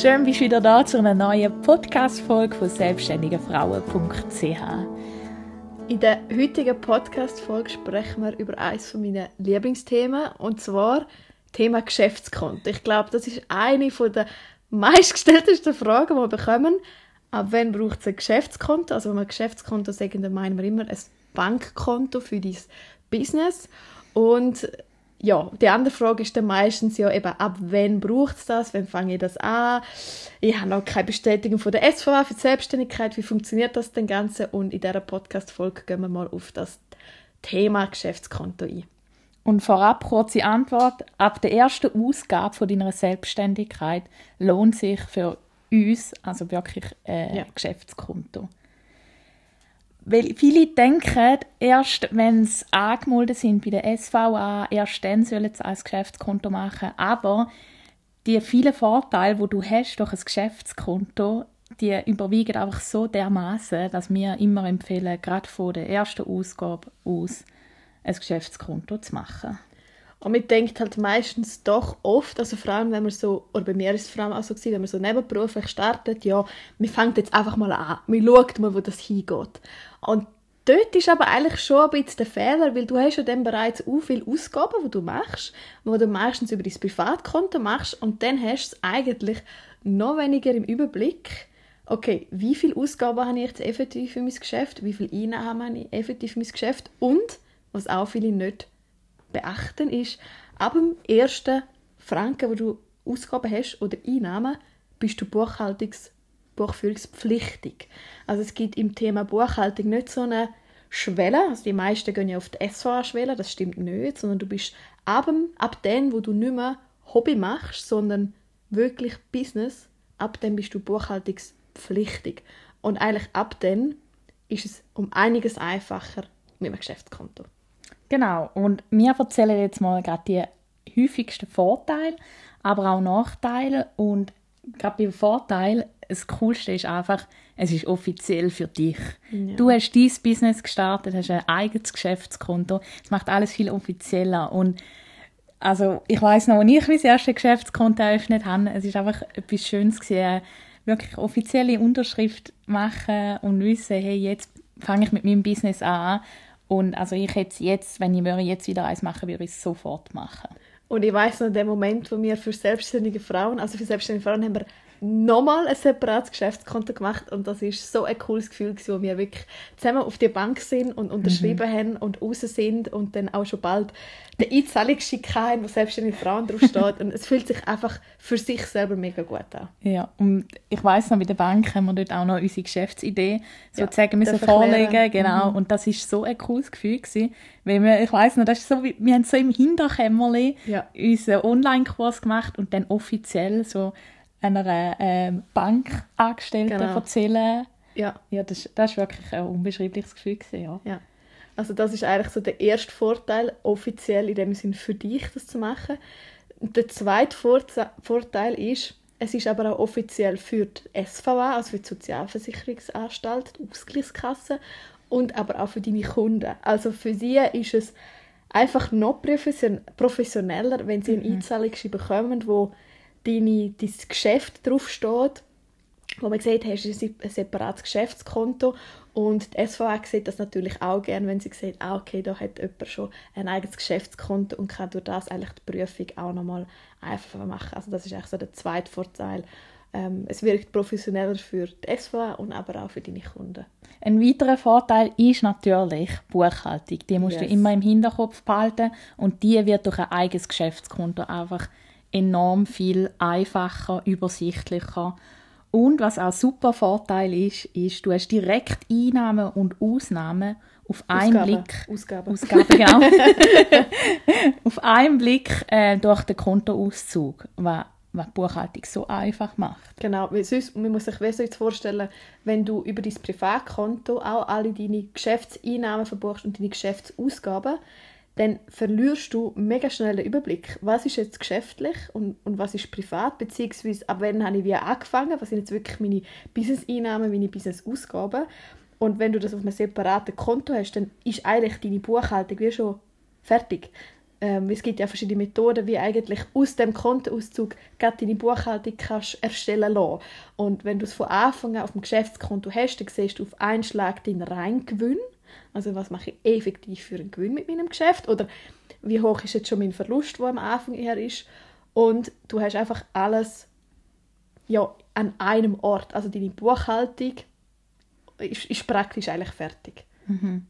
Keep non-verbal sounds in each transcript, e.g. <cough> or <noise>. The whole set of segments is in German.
Schön, bist du wieder da zu einer neuen Podcast-Folge von selbstständigefrauen.ch. In der heutigen Podcast-Folge sprechen wir über eines meiner Lieblingsthemen und zwar Thema Geschäftskonto. Ich glaube, das ist eine der meistgestelltesten Fragen, die wir bekommen. Ab wann braucht es ein Geschäftskonto? Also wenn wir Geschäftskonto sagen, dann meinen wir immer ein Bankkonto für dein Business. Und ja, die andere Frage ist dann meistens ja eben, ab wann braucht es das, wann fange ich das an? Ich habe noch keine Bestätigung von der SVA für die Selbstständigkeit, wie funktioniert das denn Ganze? Und in dieser Podcast-Folge gehen wir mal auf das Thema Geschäftskonto ein. Und vorab kurze Antwort, ab der ersten Ausgabe von deiner Selbstständigkeit lohnt sich für uns also wirklich ein ja. Geschäftskonto. Weil viele denken, erst wenn sie angemeldet sind bei der SVA, erst dann sollen sie ein Geschäftskonto machen. Aber die vielen Vorteile, die du hast durch ein Geschäftskonto, die überwiegen einfach so dermaßen, dass wir immer empfehlen, gerade von der ersten Ausgabe aus ein Geschäftskonto zu machen. Und man denkt halt meistens doch oft, also vor allem, wenn man so, oder bei mir ist es vor allem auch so gewesen, wenn man so nebenberuflich startet, ja, man fängt jetzt einfach mal an, man schaut mal, wo das hingeht. Und dort ist aber eigentlich schon ein bisschen der Fehler, weil du hast ja dann bereits so viele Ausgaben, die du machst, wo du meistens über dein Privatkonto machst und dann hast du es eigentlich noch weniger im Überblick, okay, wie viele Ausgaben habe ich jetzt effektiv für mein Geschäft, wie viele Einnahmen habe ich effektiv für mein Geschäft? Und, was auch viele nicht beachten ist, ab dem ersten Franken, wo du Ausgaben hast oder Einnahmen, bist du Buchhaltungs buchführungspflichtig. Also es gibt im Thema Buchhaltung nicht so eine Schwelle, also die meisten gehen ja auf die SVA-Schwelle, das stimmt nicht, sondern du bist ab, dem, ab dem, wo du nicht mehr Hobby machst, sondern wirklich Business, ab dem bist du buchhaltungspflichtig. Und eigentlich ab dem ist es um einiges einfacher mit einem Geschäftskonto. Genau, und wir erzählen jetzt mal gerade die häufigsten Vorteile, aber auch Nachteile. Und gerade beim Vorteil, das Coolste ist einfach, es ist offiziell für dich. Ja. Du hast dein Business gestartet, hast ein eigenes Geschäftskonto. Es macht alles viel offizieller. Und also ich weiß noch, als ich mein erstes Geschäftskonto eröffnet habe, es ist einfach etwas Schönes gewesen, wirklich offizielle Unterschrift machen und wissen, hey, jetzt fange ich mit meinem Business an und also ich hätte jetzt, wenn ich jetzt wieder eins machen würde, ich es sofort machen. Und ich weiß noch, in dem Moment, wo wir für selbstständige Frauen, also für selbstständige Frauen haben wir nochmal ein separates Geschäftskonto gemacht und das ist so ein cooles Gefühl gewesen, wo wir wirklich zusammen auf der Bank sind und unterschrieben mhm. haben und raus sind und dann auch schon bald den Einzahlungsschein haben, wo selbstständige Frauen draufsteht <laughs> und es fühlt sich einfach für sich selber mega gut an. Ja, und ich weiß noch, bei der Bank haben wir dort auch noch unsere Geschäftsidee sozusagen ja, müssen vorlegen, genau, mhm. und das ist so ein cooles Gefühl gewesen, weil wir, ich weiß noch, das ist so, wir haben so im Hinterkämmerli ja. unseren Online-Kurs gemacht und dann offiziell so einer ähm, Bankangestellten genau. erzählen. Ja. Ja, das, das war wirklich ein unbeschreibliches Gefühl. Gewesen, ja. ja. Also das ist eigentlich so der erste Vorteil, offiziell in dem Sinne für dich, das zu machen. Der zweite Vorteil ist, es ist aber auch offiziell für die SVA, also für die Sozialversicherungsanstalt, die Ausgleichskasse und aber auch für deine Kunden. Also für sie ist es einfach noch professioneller, wenn sie eine mhm. Einzahlung bekommen, wo deine, dein Geschäft draufsteht, wo man sieht, hast du ein separates Geschäftskonto und die SVA sieht das natürlich auch gerne, wenn sie sieht, ah, okay, da hat jemand schon ein eigenes Geschäftskonto und kann durch das eigentlich die Prüfung auch nochmal einfacher machen. Also das ist eigentlich so der zweite Vorteil. Ähm, es wirkt professioneller für die SVA und aber auch für deine Kunden. Ein weiterer Vorteil ist natürlich Buchhaltung. Die musst yes. du immer im Hinterkopf behalten und die wird durch ein eigenes Geschäftskonto einfach enorm viel einfacher, übersichtlicher. Und was auch super Vorteil ist, ist, du hast direkt Einnahmen und Ausnahmen auf einen Ausgaben. Blick. Ausgaben. Ausgaben, genau. <laughs> auf einen Blick äh, durch den Kontoauszug, was, was die Buchhaltung so einfach macht. Genau, weil sonst, man muss sich so jetzt vorstellen, wenn du über dein Privatkonto auch alle deine Geschäftseinnahmen verbuchst und deine Geschäftsausgaben, dann verlierst du mega schnell den Überblick. Was ist jetzt geschäftlich und, und was ist privat, beziehungsweise ab wann habe ich wie angefangen, was sind jetzt wirklich meine Business-Einnahmen, meine Business-Ausgaben. Und wenn du das auf einem separaten Konto hast, dann ist eigentlich deine Buchhaltung wie schon fertig. Ähm, es gibt ja verschiedene Methoden, wie eigentlich aus dem Kontoauszug deine Buchhaltung kannst erstellen lassen. Und wenn du es von Anfang an auf dem Geschäftskonto hast, dann siehst du auf einen Schlag deinen Reingewinn. Also was mache ich effektiv für einen Gewinn mit meinem Geschäft? Oder wie hoch ist jetzt schon mein Verlust, der am Anfang her ist? Und du hast einfach alles ja, an einem Ort. Also deine Buchhaltung ist, ist praktisch eigentlich fertig. Mhm.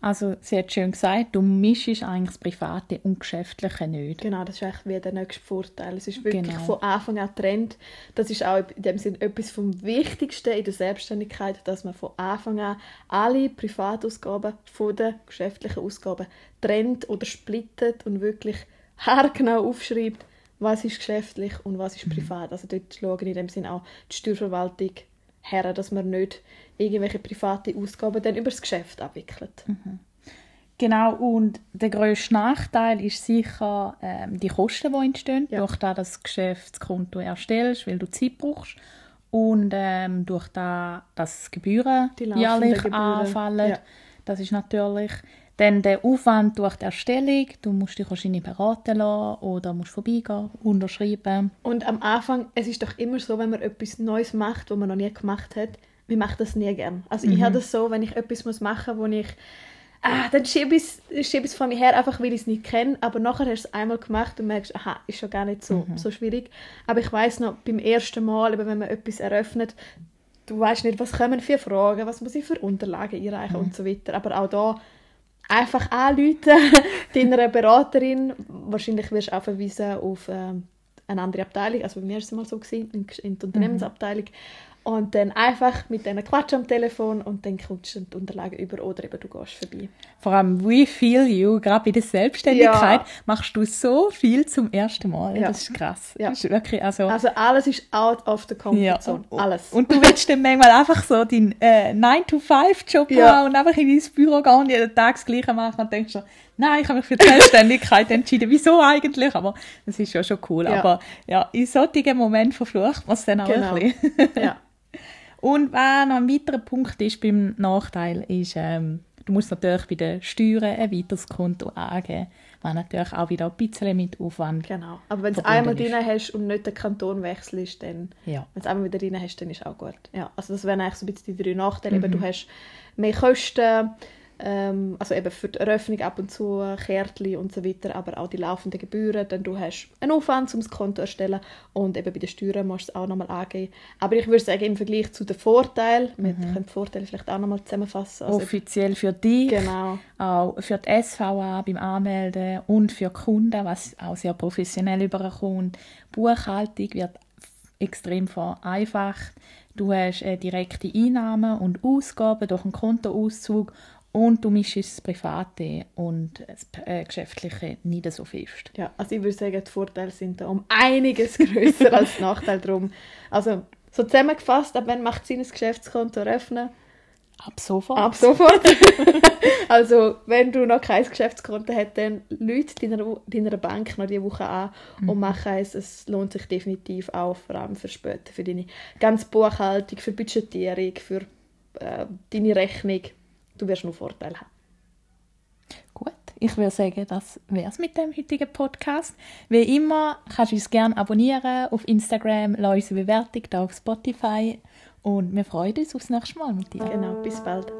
Also, sie hat schön gesagt, du mischst eigentlich das Private und Geschäftliche nicht. Genau, das ist eigentlich wie der nächste Vorteil. Es ist wirklich Genau. von Anfang an Trend. Das ist auch in dem Sinn etwas vom Wichtigsten in der Selbstständigkeit, dass man von Anfang an alle Privatausgaben von den geschäftlichen Ausgaben trennt oder splittet und wirklich haargenau aufschreibt, was ist geschäftlich und was ist privat. Also dort schauen in dem Sinn auch die Steuerverwaltung her, dass man nicht irgendwelche private Ausgaben dann über das Geschäft abwickelt. Genau, und der grösste Nachteil ist sicher ähm, die Kosten, die entstehen, Ja. durch das du das Geschäftskonto erstellst, weil du Zeit brauchst. Und ähm, durch das, dass Gebühren jährlich Gebühren, anfallen. ja. Das ist natürlich. Dann der Aufwand durch die Erstellung. Du musst dich wahrscheinlich beraten lassen oder musst vorbeigehen, unterschreiben. Und am Anfang, es ist doch immer so, wenn man etwas Neues macht, was man noch nie gemacht hat, man macht das nie gern. Also ich habe das so, wenn ich etwas muss machen muss, wo ich ah, dann schiebe ich es es von mir her, einfach weil ich es nicht kenne, aber nachher hast du es einmal gemacht und merkst, aha, ist schon gar nicht so, so schwierig. Aber ich weiß noch, beim ersten Mal, eben, wenn man etwas eröffnet, du weißt nicht, was kommen für Fragen, was muss ich für Unterlagen einreichen und so weiter. Aber auch da einfach anrufen <laughs> deiner Beraterin. Wahrscheinlich wirst du auch verwiesen auf ähm, eine andere Abteilung. Also bei mir war es mal so, gewesen, in, in der Unternehmensabteilung. Und dann einfach mit denen quatschen am Telefon und dann kommst du die Unterlagen über oder eben du gehst vorbei. Vor allem, we feel you, gerade bei der Selbstständigkeit, Ja. machst du so viel zum ersten Mal. Ja. Das ist krass. Ja. Das ist wirklich, also, Also alles ist out of the comfort zone. Und- Alles. Und du willst dann manchmal einfach so deinen äh, 9-to-5-Job Ja. haben und einfach in dein Büro gehen und jeden Tag das Gleiche machen und denkst so, nein, ich habe mich für die Selbstständigkeit <laughs> entschieden. Wieso eigentlich? Aber das ist ja schon cool. Aber ja, in solchen Momenten verflucht man es dann auch Genau. ein bisschen. ja. <laughs> Und was noch ein weiterer Punkt ist beim Nachteil, ist, ähm, du musst natürlich bei den Steuern ein weiteres Konto angeben, was natürlich auch wieder ein bisschen mit Aufwand Genau. Aber wenn du es einmal ist. drin hast und nicht den Kanton wechselst, dann Ja. wenn es einmal wieder drin hast, dann ist auch gut. Ja, also das wären eigentlich so ein bisschen die drei Nachteile. Eben, du hast mehr Kosten, ähm, also eben für die Eröffnung ab und zu Kärtchen und so weiter, aber auch die laufenden Gebühren. Dann du hast einen Aufwand, um das Konto zu erstellen und eben bei den Steuern musst du es auch nochmal angeben. Aber ich würde sagen, im Vergleich zu den Vorteilen, wir können die Vorteile vielleicht auch nochmal zusammenfassen. Also, offiziell für dich, genau. auch für die SVA beim Anmelden und für Kunden, was auch sehr professionell überkommt. Buchhaltung wird extrem vereinfacht. Du hast äh, direkte Einnahmen und Ausgaben durch einen Kontoauszug und du mischst das Private und das äh, Geschäftliche nicht so fest. Ja, also ich würde sagen, die Vorteile sind da um einiges <laughs> größer als die Nachteile drum. Also so zusammengefasst, ab wann macht es Sinn, ein Geschäftskonto eröffnen? Ab sofort. Ab sofort. <laughs> also wenn du noch kein Geschäftskonto hast, dann Leute deiner, deiner Bank noch diese Woche an und mach eins. Es lohnt sich definitiv auch, vor allem für später, für deine ganze Buchhaltung, für Budgetierung, für äh, deine Rechnung. Du wirst nur Vorteile haben. Gut, ich würde sagen, das wäre es mit dem heutigen Podcast. Wie immer kannst du uns gerne abonnieren auf Instagram, lass uns eine Bewertung da auf Spotify und wir freuen uns aufs nächste Mal mit dir. Genau, bis bald.